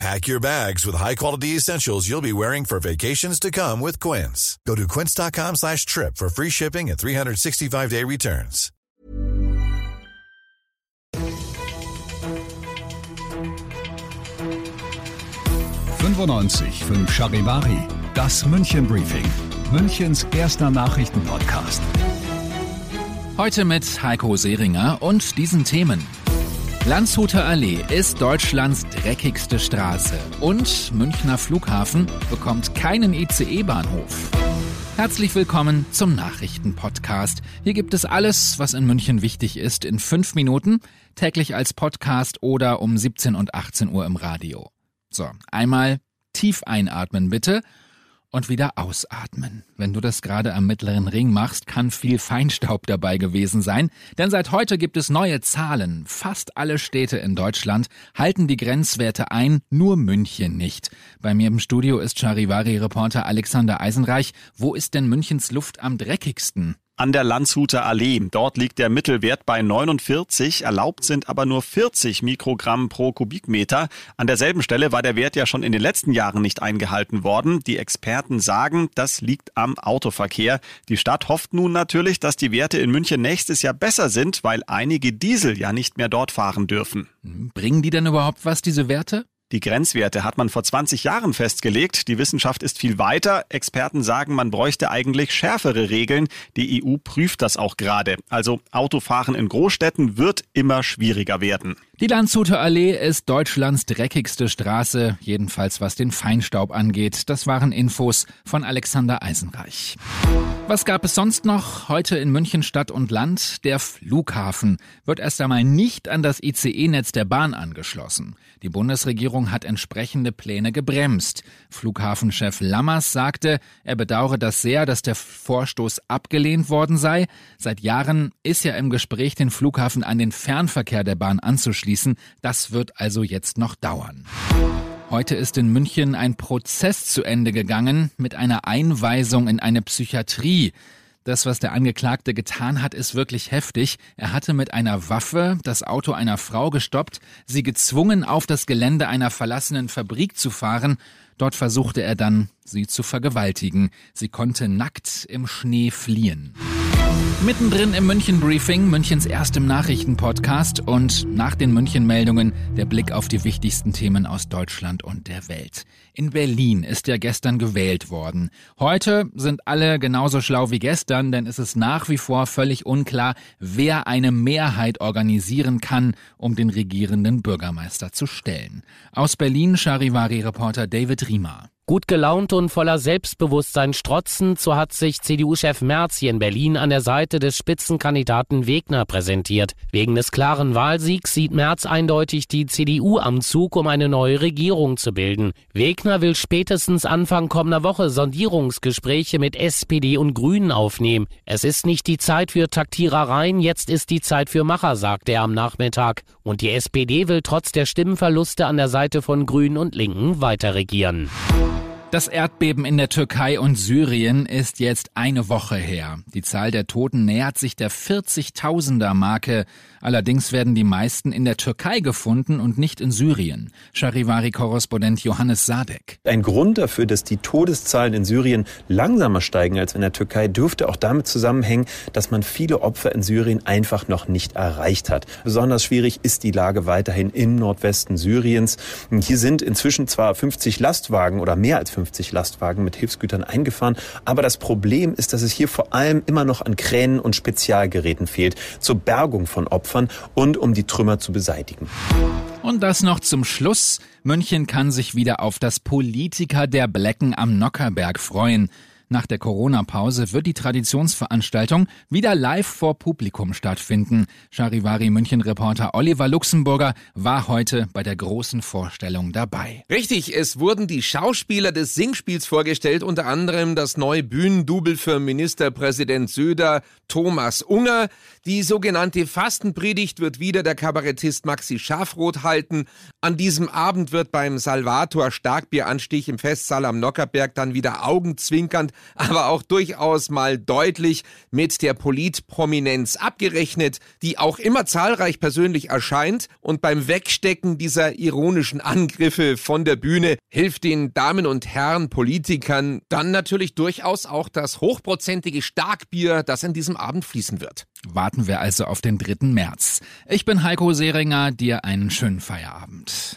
Pack your bags with high-quality essentials you'll be wearing for vacations to come with Quince. Go to quince.com slash trip for free shipping and 365-day returns. fünf Charivari, das München Briefing, Münchens erster Nachrichtenpodcast. Heute mit Heiko Seringer und diesen Themen. Landshuter Allee ist Deutschlands dreckigste Straße und Münchner Flughafen bekommt keinen ICE-Bahnhof. Herzlich willkommen zum Nachrichtenpodcast. Hier gibt es alles, was in München wichtig ist, in fünf Minuten, täglich als Podcast oder um 17 und 18 Uhr im Radio. So, einmal tief einatmen bitte und wieder ausatmen. Wenn du das gerade am mittleren Ring machst, kann viel Feinstaub dabei gewesen sein, denn seit heute gibt es neue Zahlen. Fast alle Städte in Deutschland halten die Grenzwerte ein, nur München nicht. Bei mir im Studio ist Charivari-Reporter Alexander Eisenreich. Wo ist denn Münchens Luft am dreckigsten? An der Landshuter Allee. Dort liegt der Mittelwert bei 49, erlaubt sind aber nur 40 Mikrogramm pro Kubikmeter. An derselben Stelle war der Wert ja schon in den letzten Jahren nicht eingehalten worden. Die Experten sagen, das liegt am Autoverkehr. Die Stadt hofft nun natürlich, dass die Werte in München nächstes Jahr besser sind, weil einige Diesel ja nicht mehr dort fahren dürfen. Bringen die denn überhaupt was, diese Werte? Die Grenzwerte hat man vor 20 Jahren festgelegt. Die Wissenschaft ist viel weiter. Experten sagen, man bräuchte eigentlich schärfere Regeln. Die EU prüft das auch gerade. Also Autofahren in Großstädten wird immer schwieriger werden. Die Landshuter Allee ist Deutschlands dreckigste Straße, jedenfalls was den Feinstaub angeht. Das waren Infos von Alexander Eisenreich. Was gab es sonst noch heute in München Stadt und Land? Der Flughafen wird erst einmal nicht an das ICE-Netz der Bahn angeschlossen. Die Bundesregierung hat entsprechende Pläne gebremst. Flughafenchef Lammers sagte, er bedauere das sehr, dass der Vorstoß abgelehnt worden sei. Seit Jahren ist ja im Gespräch, den Flughafen an den Fernverkehr der Bahn anzuschließen. Das wird also jetzt noch dauern. Heute ist in München ein Prozess zu Ende gegangen mit einer Einweisung in eine Psychiatrie. Das, was der Angeklagte getan hat, ist wirklich heftig. Er hatte mit einer Waffe das Auto einer Frau gestoppt, sie gezwungen, auf das Gelände einer verlassenen Fabrik zu fahren. Dort versuchte er dann, sie zu vergewaltigen. Sie konnte nackt im Schnee fliehen. Mittendrin im München Briefing, Münchens erstem Nachrichtenpodcast und nach den München Meldungen der Blick auf die wichtigsten Themen aus Deutschland und der Welt. In Berlin ist ja gestern gewählt worden. Heute sind alle genauso schlau wie gestern, denn es ist nach wie vor völlig unklar, wer eine Mehrheit organisieren kann, um den regierenden Bürgermeister zu stellen. Aus Berlin Charivari-Reporter David Riemer. Gut gelaunt und voller Selbstbewusstsein strotzend, so hat sich CDU-Chef Merz hier in Berlin an der Seite des Spitzenkandidaten Wegner präsentiert. Wegen des klaren Wahlsiegs sieht Merz eindeutig die CDU am Zug, um eine neue Regierung zu bilden. Wegner will spätestens Anfang kommender Woche Sondierungsgespräche mit SPD und Grünen aufnehmen. Es ist nicht die Zeit für Taktierereien, jetzt ist die Zeit für Macher, sagte er am Nachmittag. Und die SPD will trotz der Stimmenverluste an der Seite von Grünen und Linken weiter regieren. Das Erdbeben in der Türkei und Syrien ist jetzt eine Woche her. Die Zahl der Toten nähert sich der 40.000er Marke. Allerdings werden die meisten in der Türkei gefunden und nicht in Syrien. Charivari-Korrespondent Johannes Sadek. Ein Grund dafür, dass die Todeszahlen in Syrien langsamer steigen als in der Türkei, dürfte auch damit zusammenhängen, dass man viele Opfer in Syrien einfach noch nicht erreicht hat. Besonders schwierig ist die Lage weiterhin im Nordwesten Syriens. Hier sind inzwischen zwar 50 Lastwagen oder mehr als 50 50 Lastwagen mit Hilfsgütern eingefahren. Aber das Problem ist, dass es hier vor allem immer noch an Kränen und Spezialgeräten fehlt zur Bergung von Opfern und um die Trümmer zu beseitigen. Und das noch zum Schluss. München kann sich wieder auf das Politiker der Blecken am Nockerberg freuen. Nach der Corona-Pause wird die Traditionsveranstaltung wieder live vor Publikum stattfinden. Charivari München-Reporter Oliver Luxemburger war heute bei der großen Vorstellung dabei. Richtig, es wurden die Schauspieler des Singspiels vorgestellt, unter anderem das neue Bühnendouble für Ministerpräsident Söder, Thomas Unger. Die sogenannte Fastenpredigt wird wieder der Kabarettist Maxi Schafroth halten. An diesem Abend wird beim Salvator Starkbieranstich im Festsaal am Nockerberg dann wieder augenzwinkernd, aber auch durchaus mal deutlich mit der Politprominenz abgerechnet, die auch immer zahlreich persönlich erscheint und beim Wegstecken dieser ironischen Angriffe von der Bühne hilft den Damen und Herren Politikern dann natürlich durchaus auch das hochprozentige Starkbier, das in diesem Abend fließen wird. Warten wir also auf den 3. März. Ich bin Heiko Seringer, dir einen schönen Feierabend.